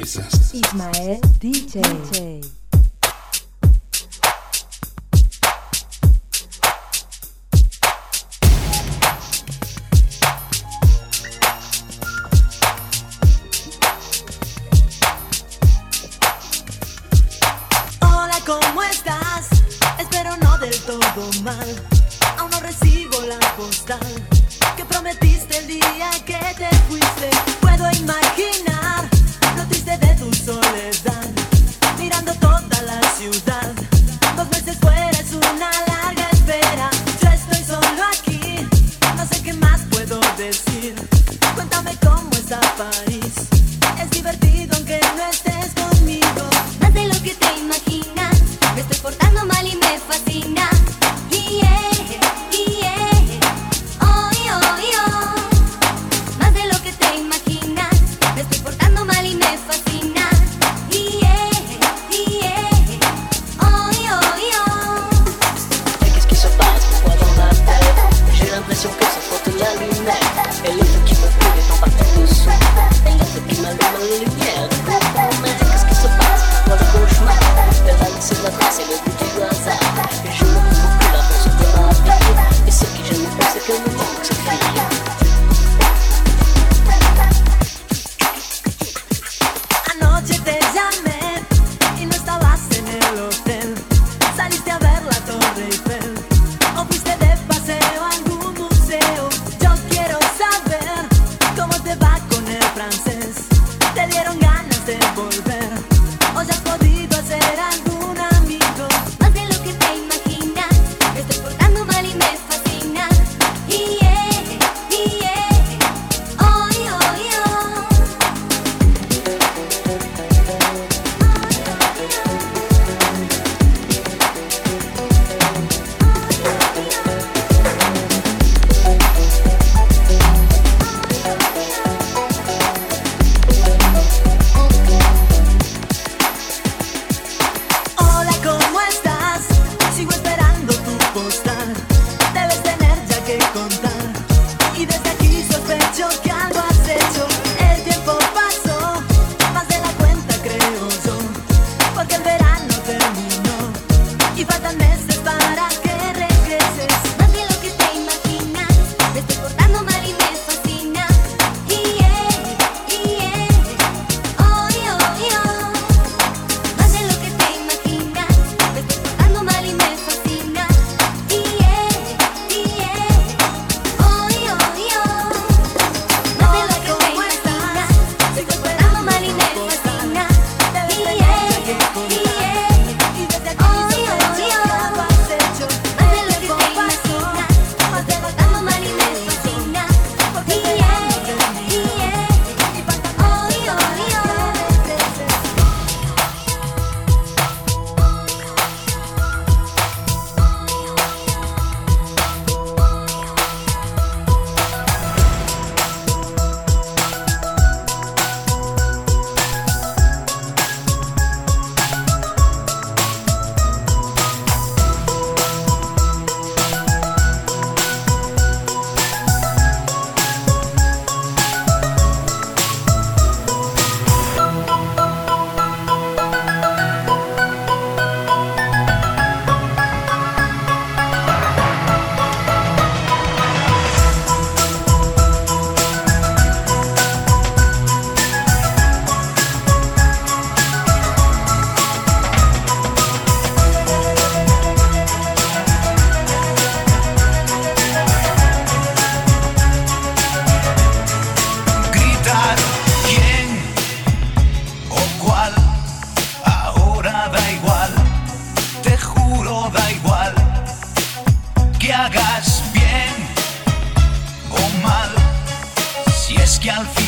Ismael DJ. DJ.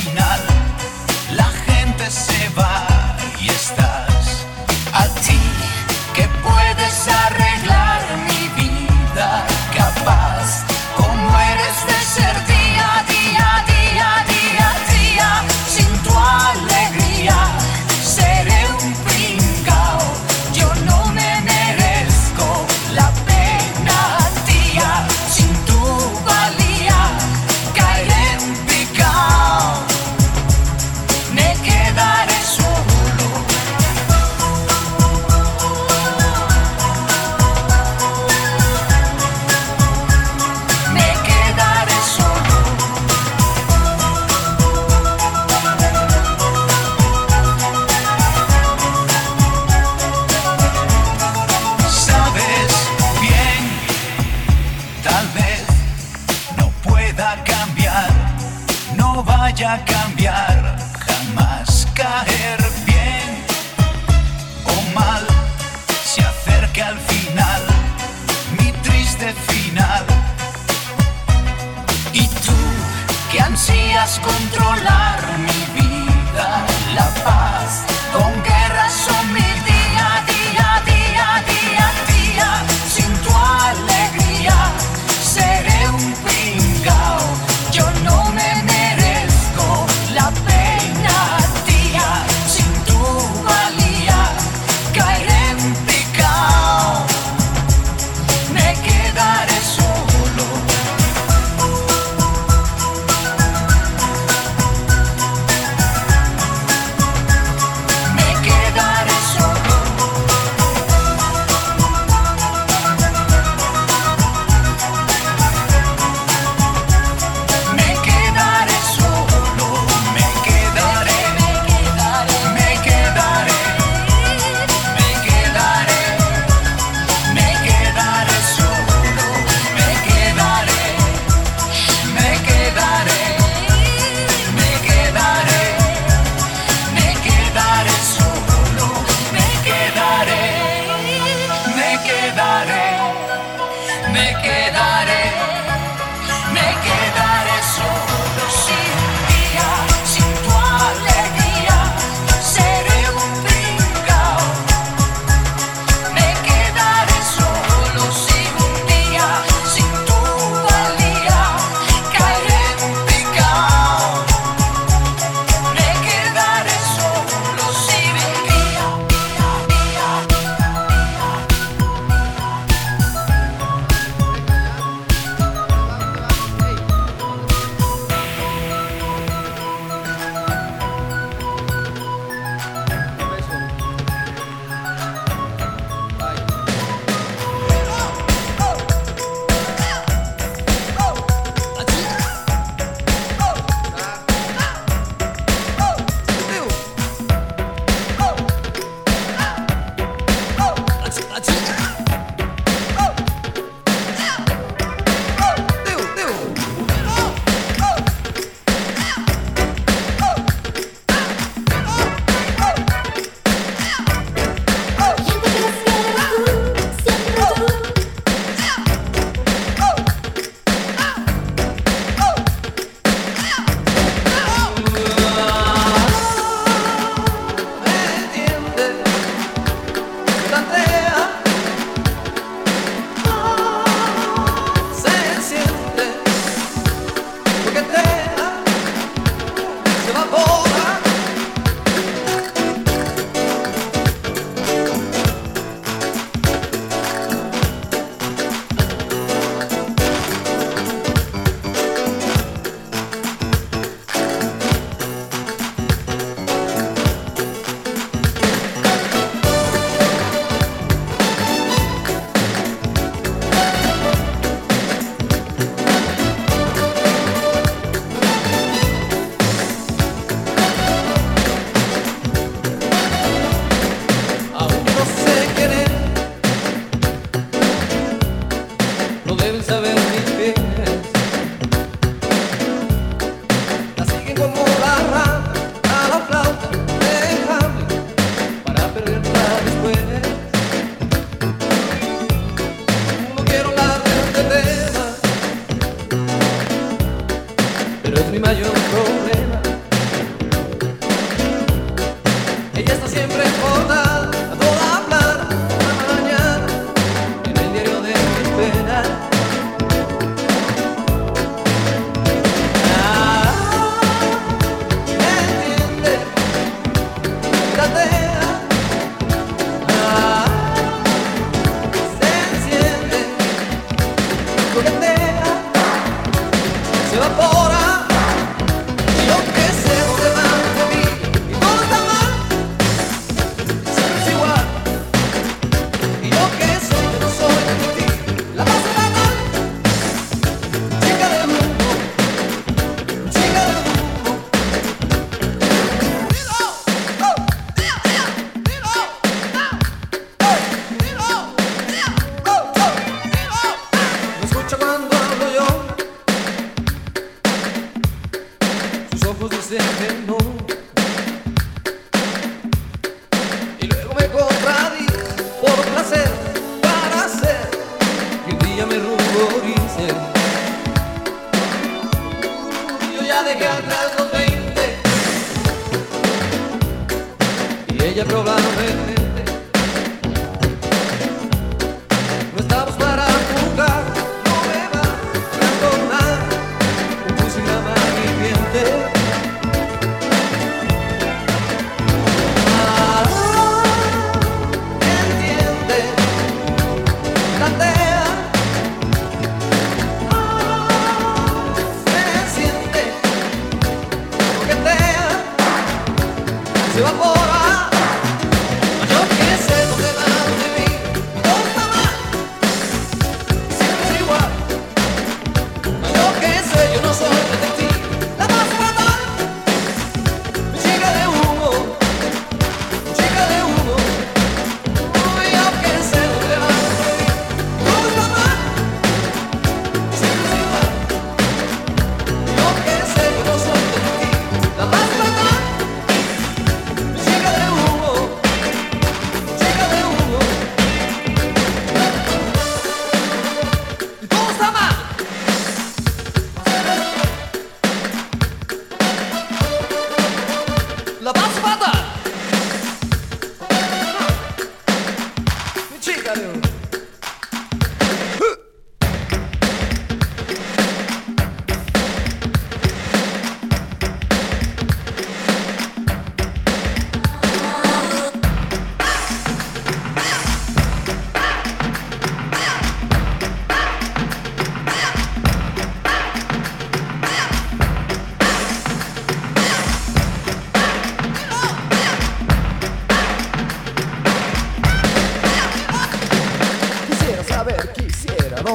Final pueda cambiar, no vaya a cambiar. Jamás caer bien o mal, se acerca al final, mi triste final. Y tú que ansías controlar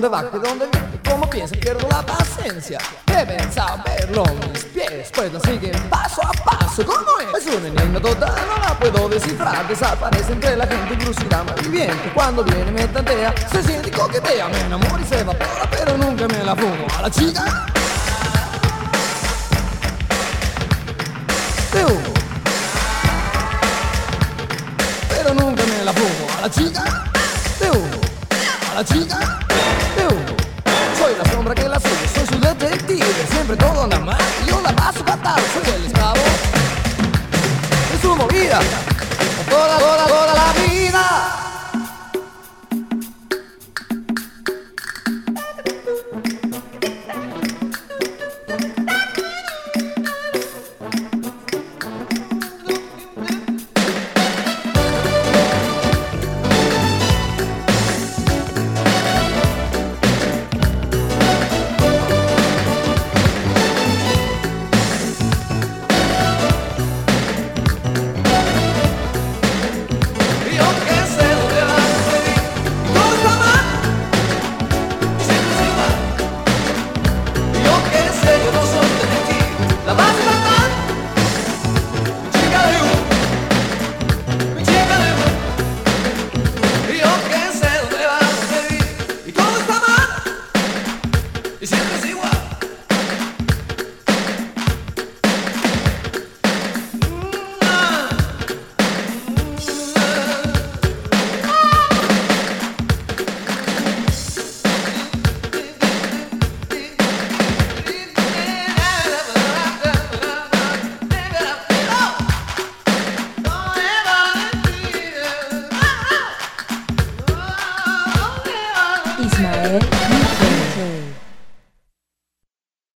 dónde va, que dónde viene, cómo piensa, pierdo la paciencia. Deben saberlo mis pies, pues la siguen paso a paso. ¿Cómo es? Es una enigma total, no la puedo descifrar. Desaparece entre la gente, incluso irá malviviente. Cuando viene me tantea, se siente coquetea. Me enamora y se evapora, pero nunca me la fumo. A la chica. De humo. Pero nunca me la fumo. A la chica. De humo a la chica. Soy la sombra que la sigue, soy su detective. Siempre todo mal y yo la paso fatal. Soy el esclavo de su movida. Toda, toda,